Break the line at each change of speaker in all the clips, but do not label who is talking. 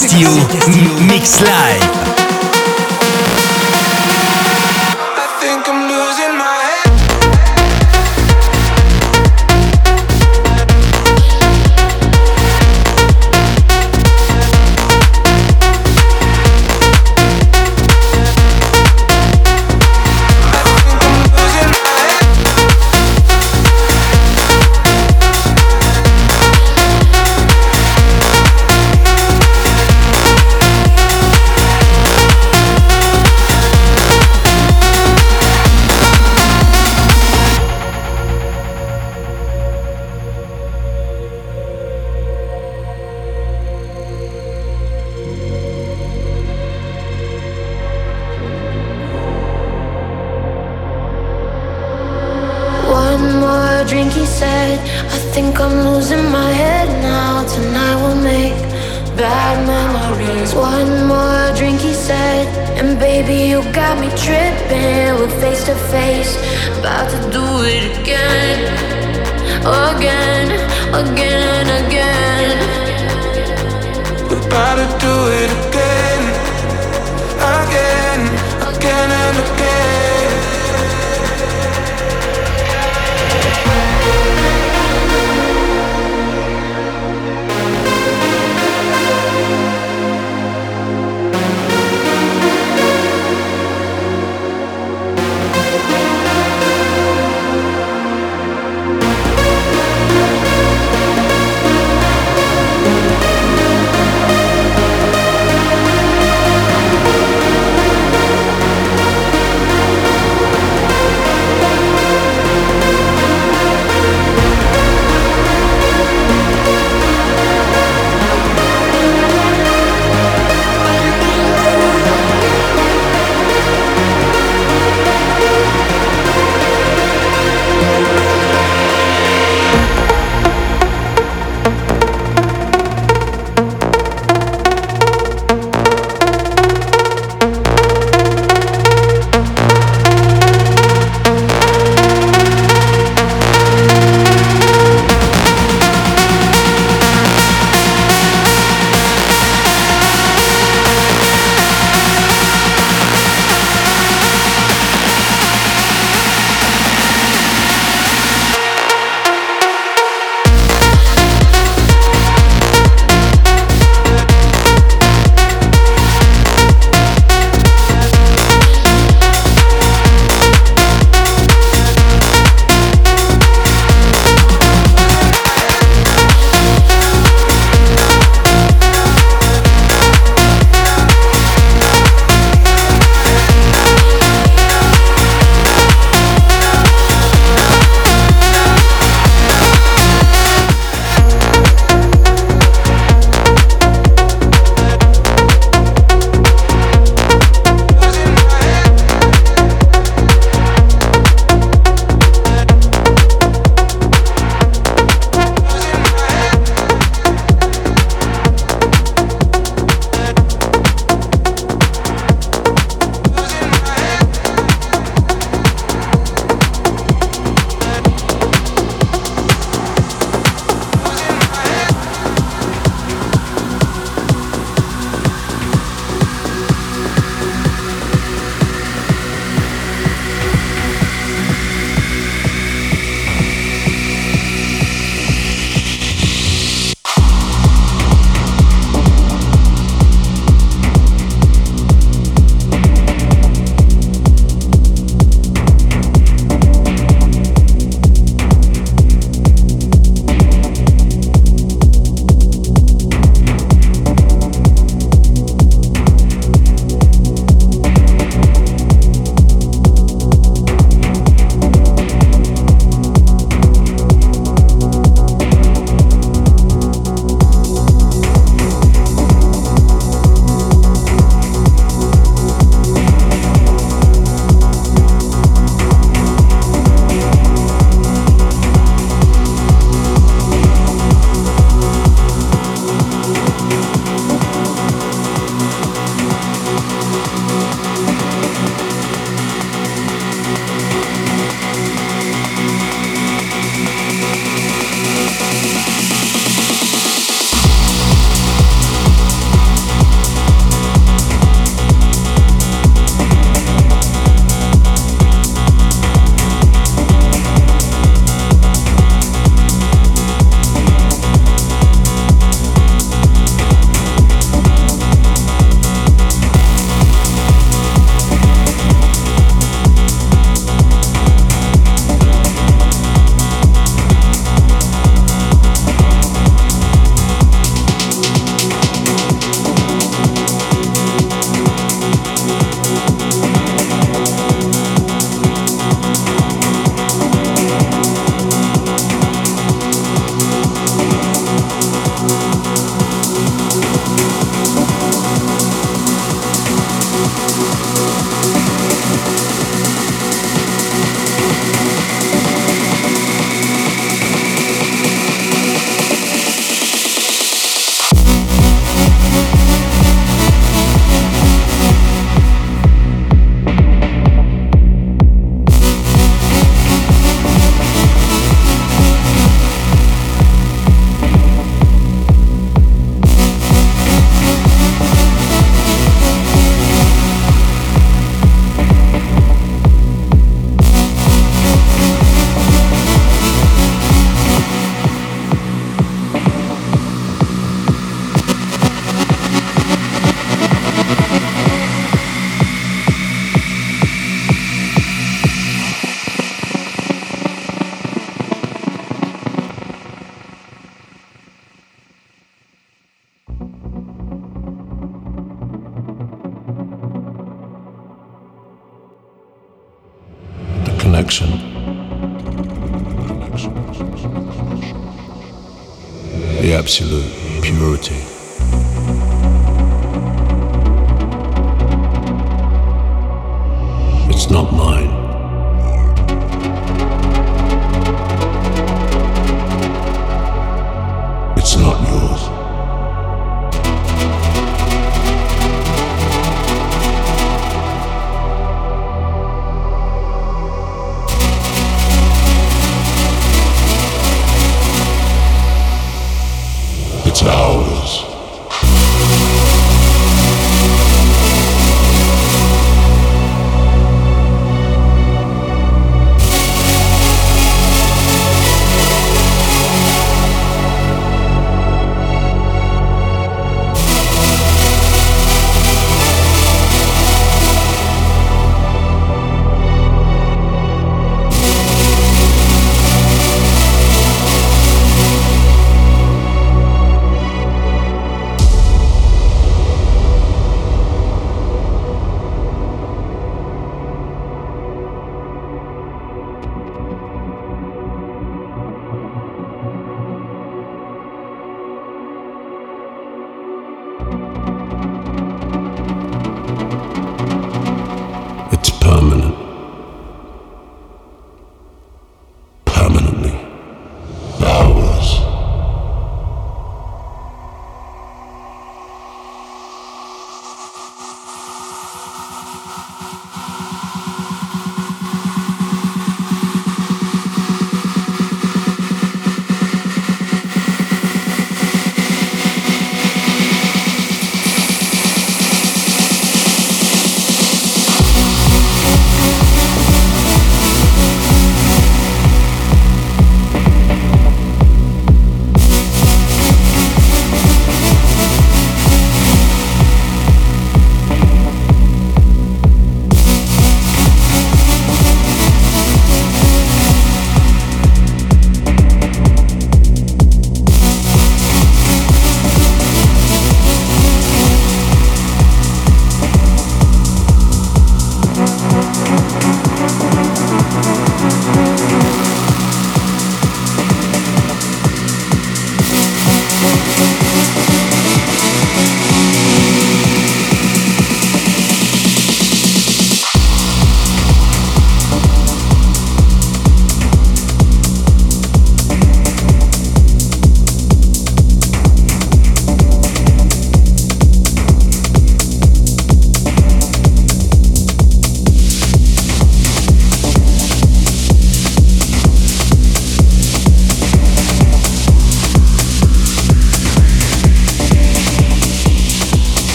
Castillo,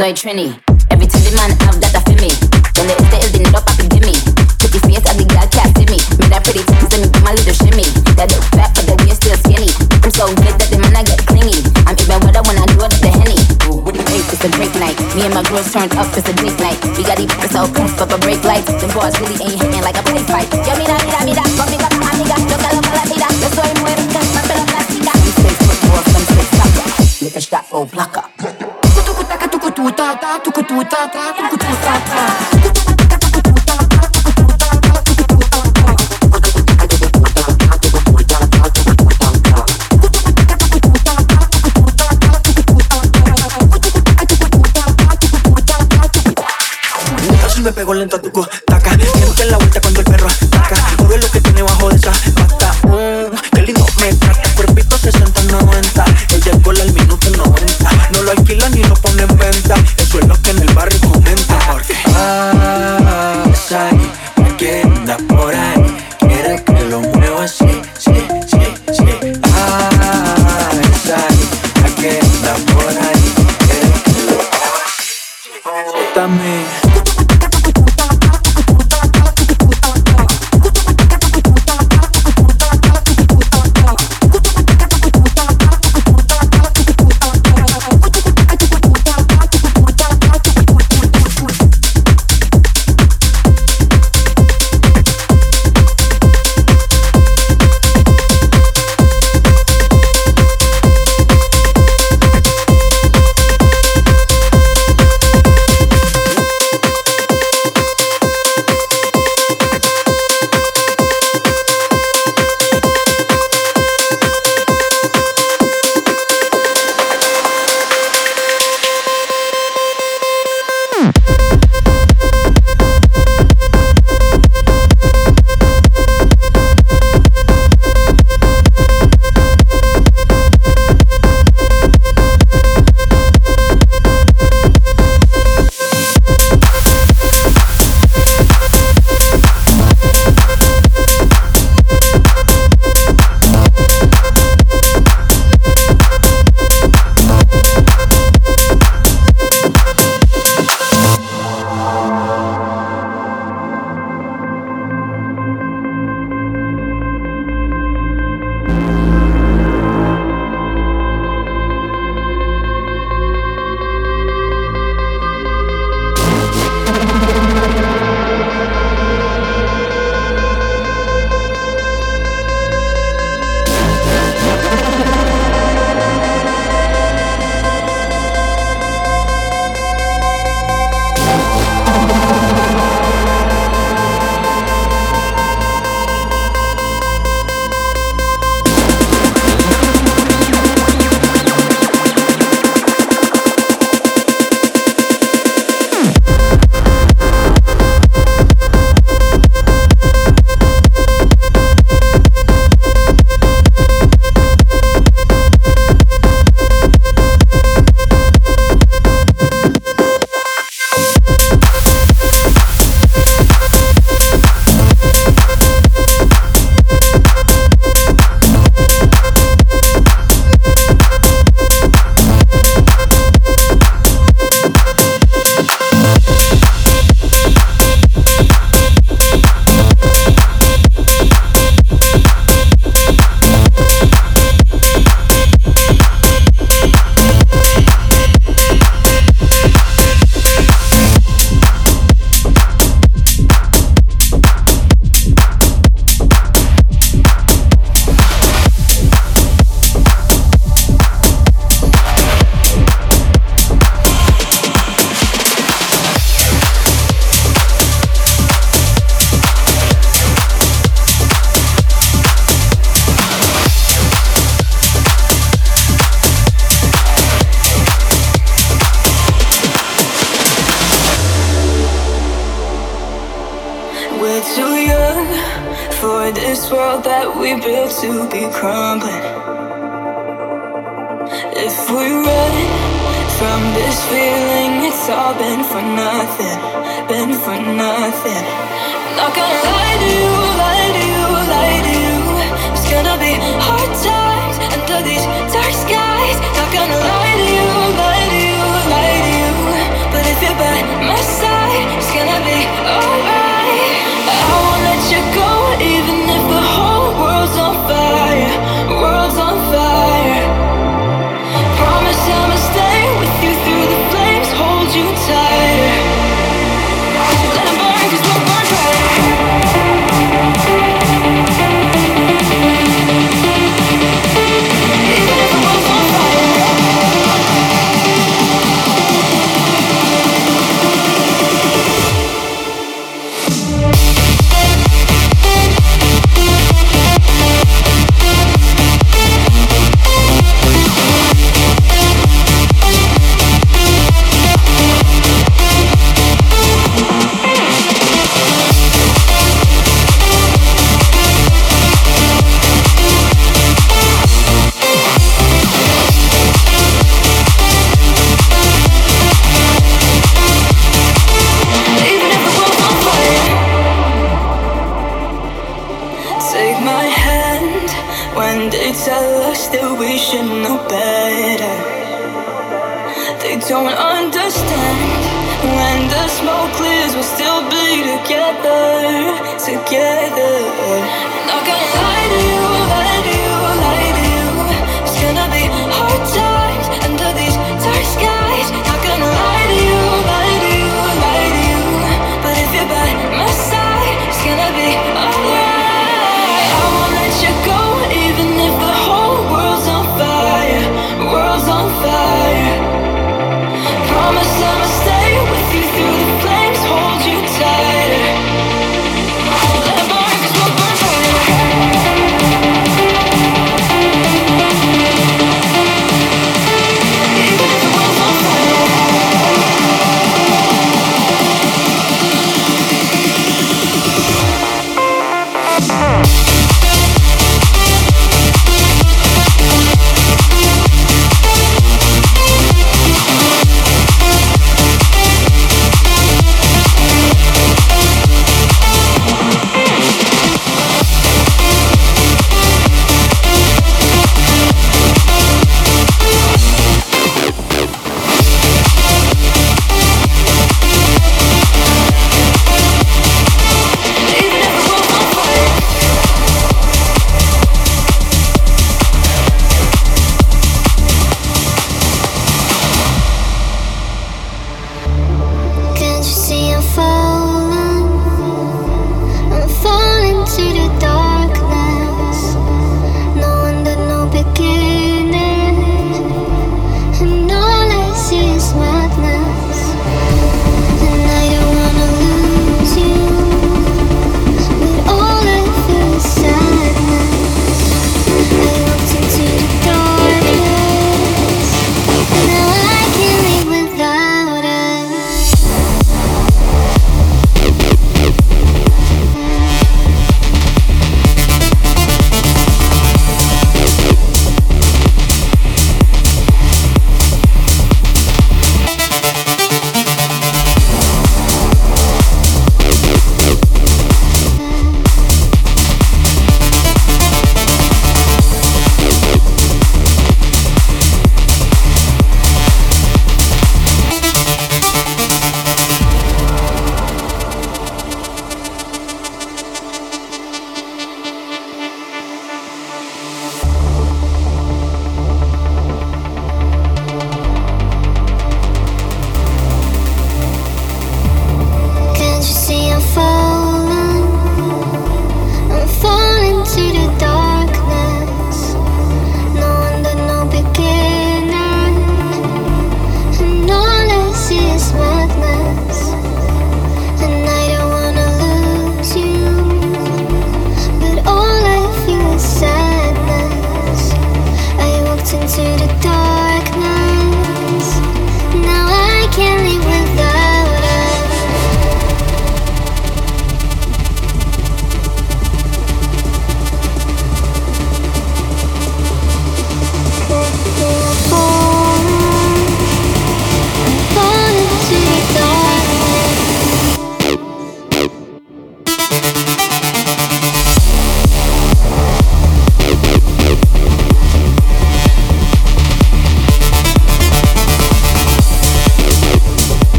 soy Trini. Every time the man have that I feel me. Donde usted el dinero papi gimme. Pretty face ugly girl can't see me. Made that pretty titties let me do my little shimmy. That look fat but the you're still skinny. I'm so good that the man I get clingy. I'm even wetter when I do it with the henny. Ooh, what do you think? It's a drink night. Me and my girls turned up, it's a dick night. We got these all pressed up a break lights. The boys really ain't hitting like a play fight. Yo mira, mira, mira, conmigo, amiga, loca, loca, la tira. Yo soy muerta, papel plástica. Mis seis foot balls, some six soccer. Niggas got old blocker
puta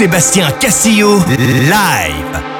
Sébastien Castillo, live.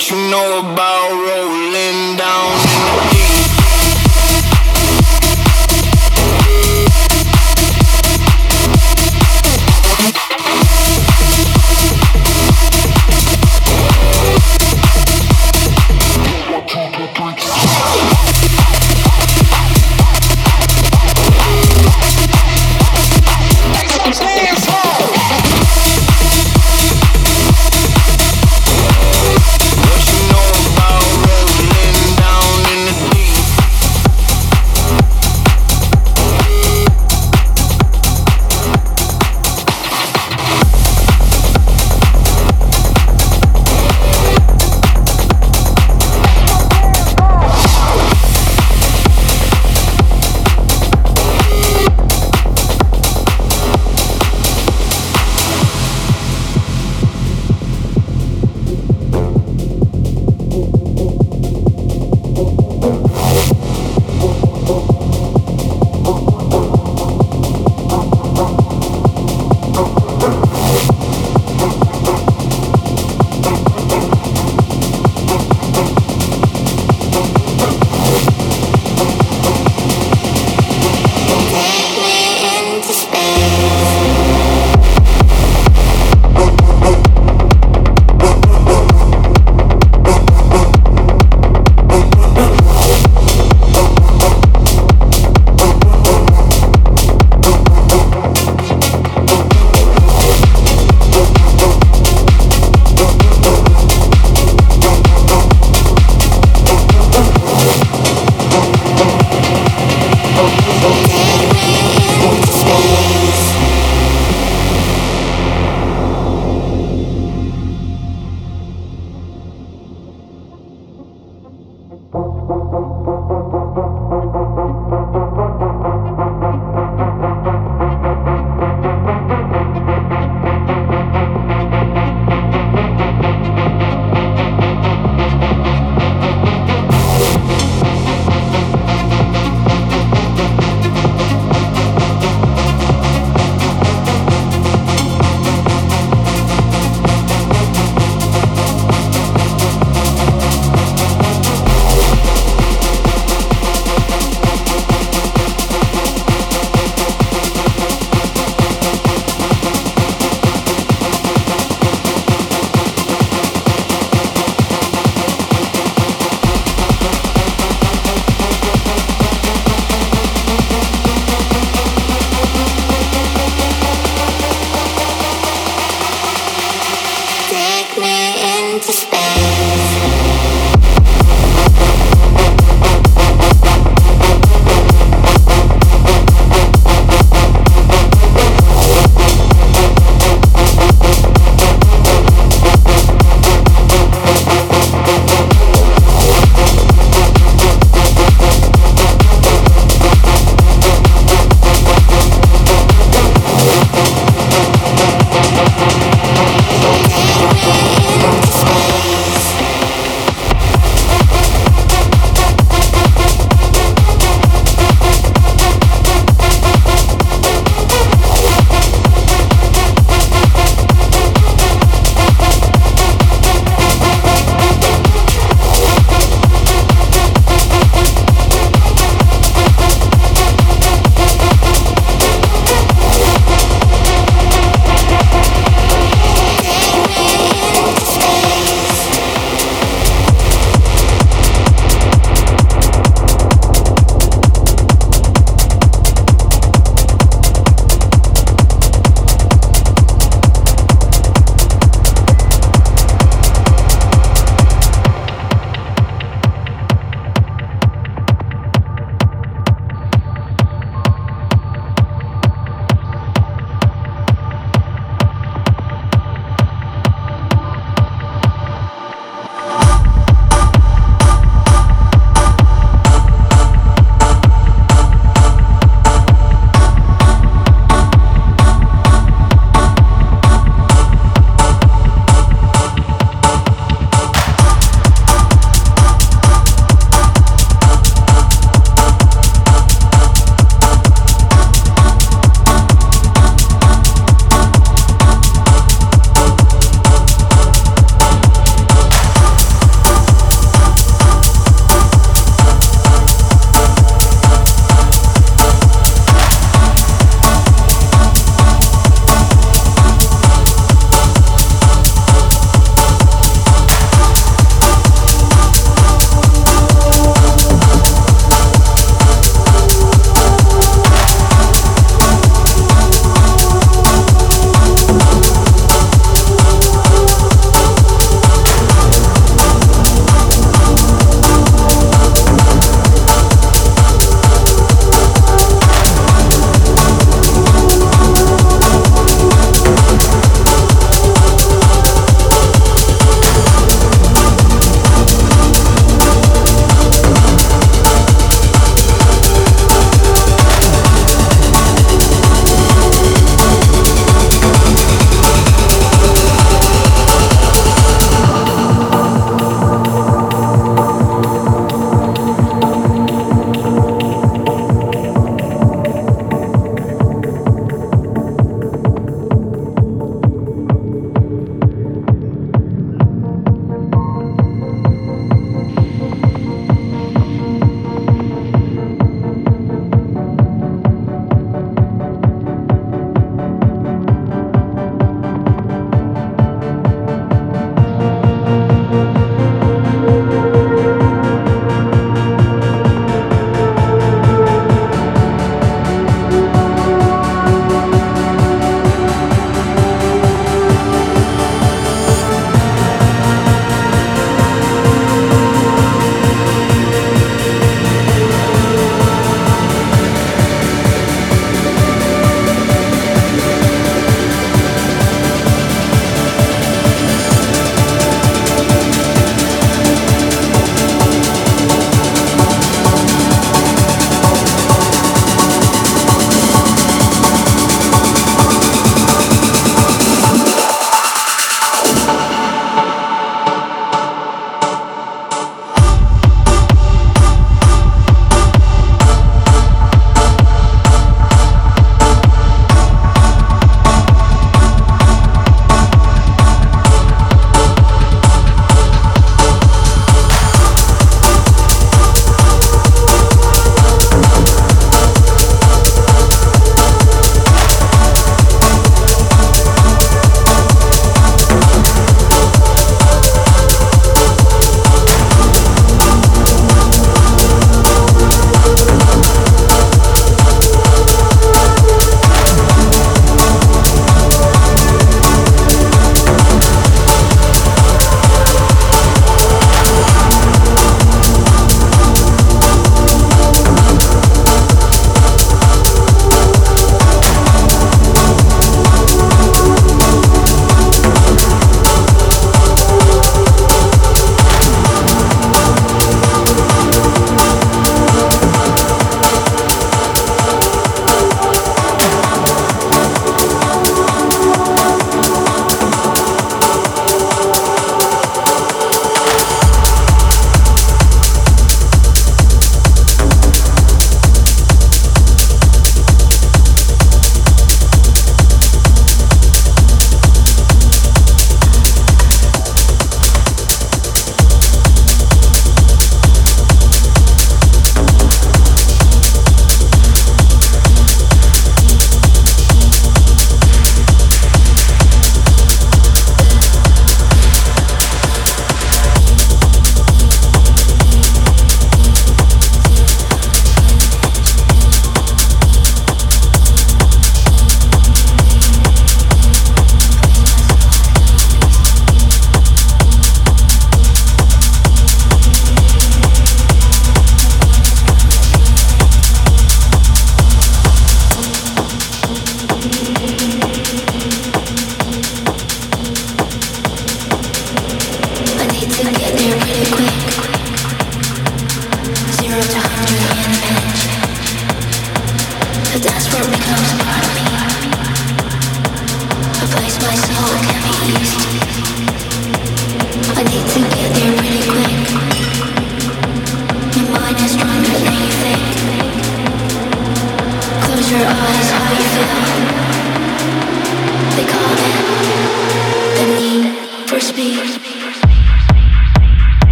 What you know about rolling down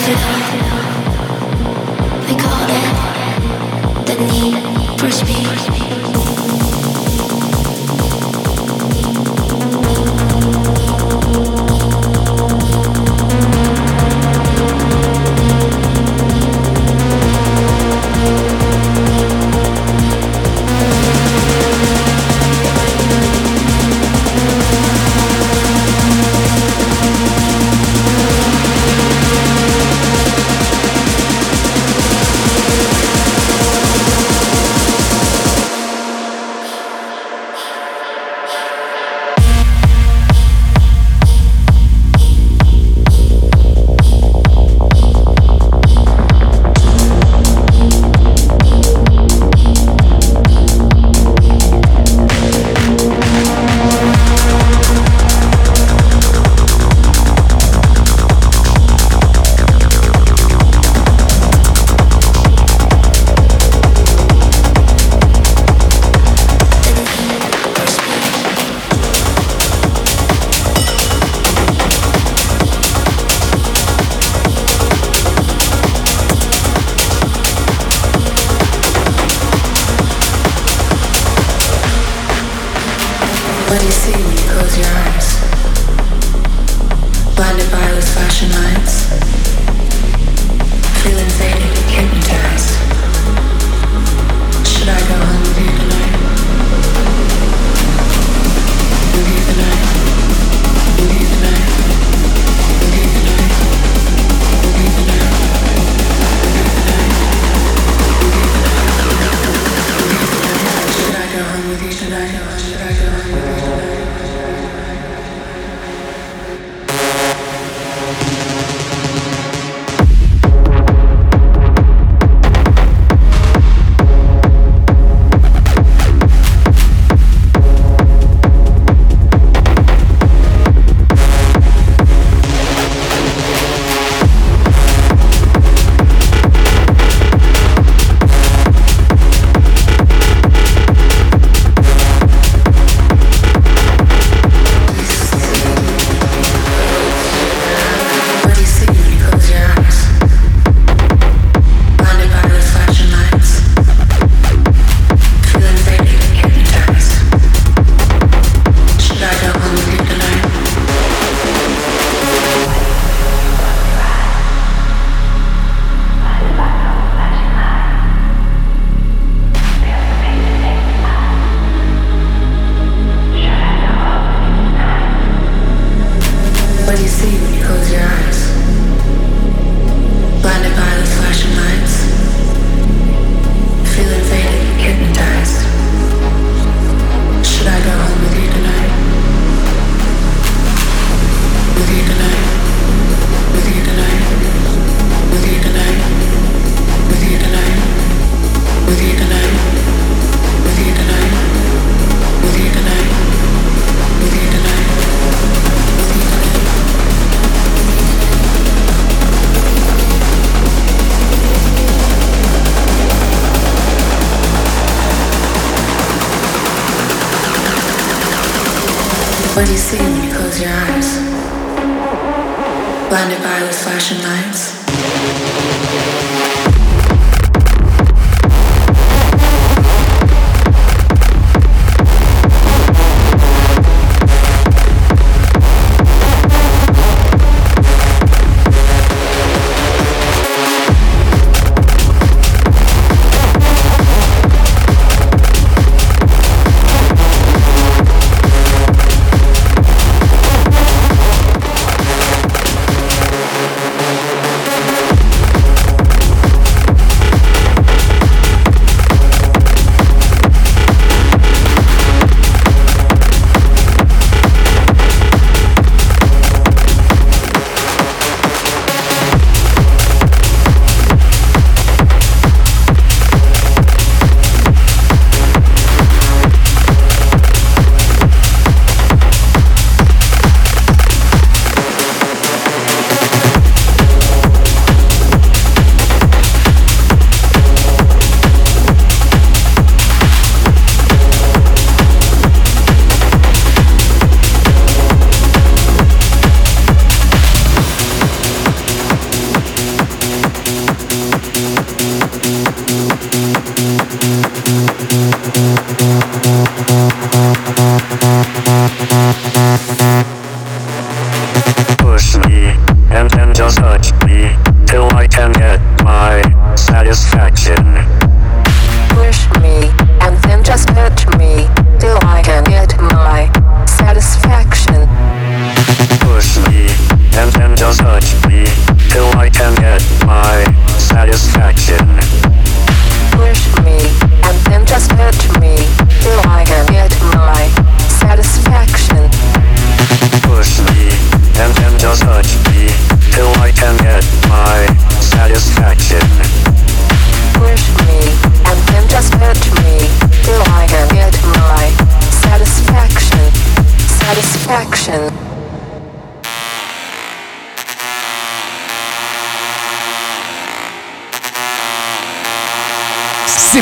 When What do you see
when you close your eyes? Blinded by the flashing lights?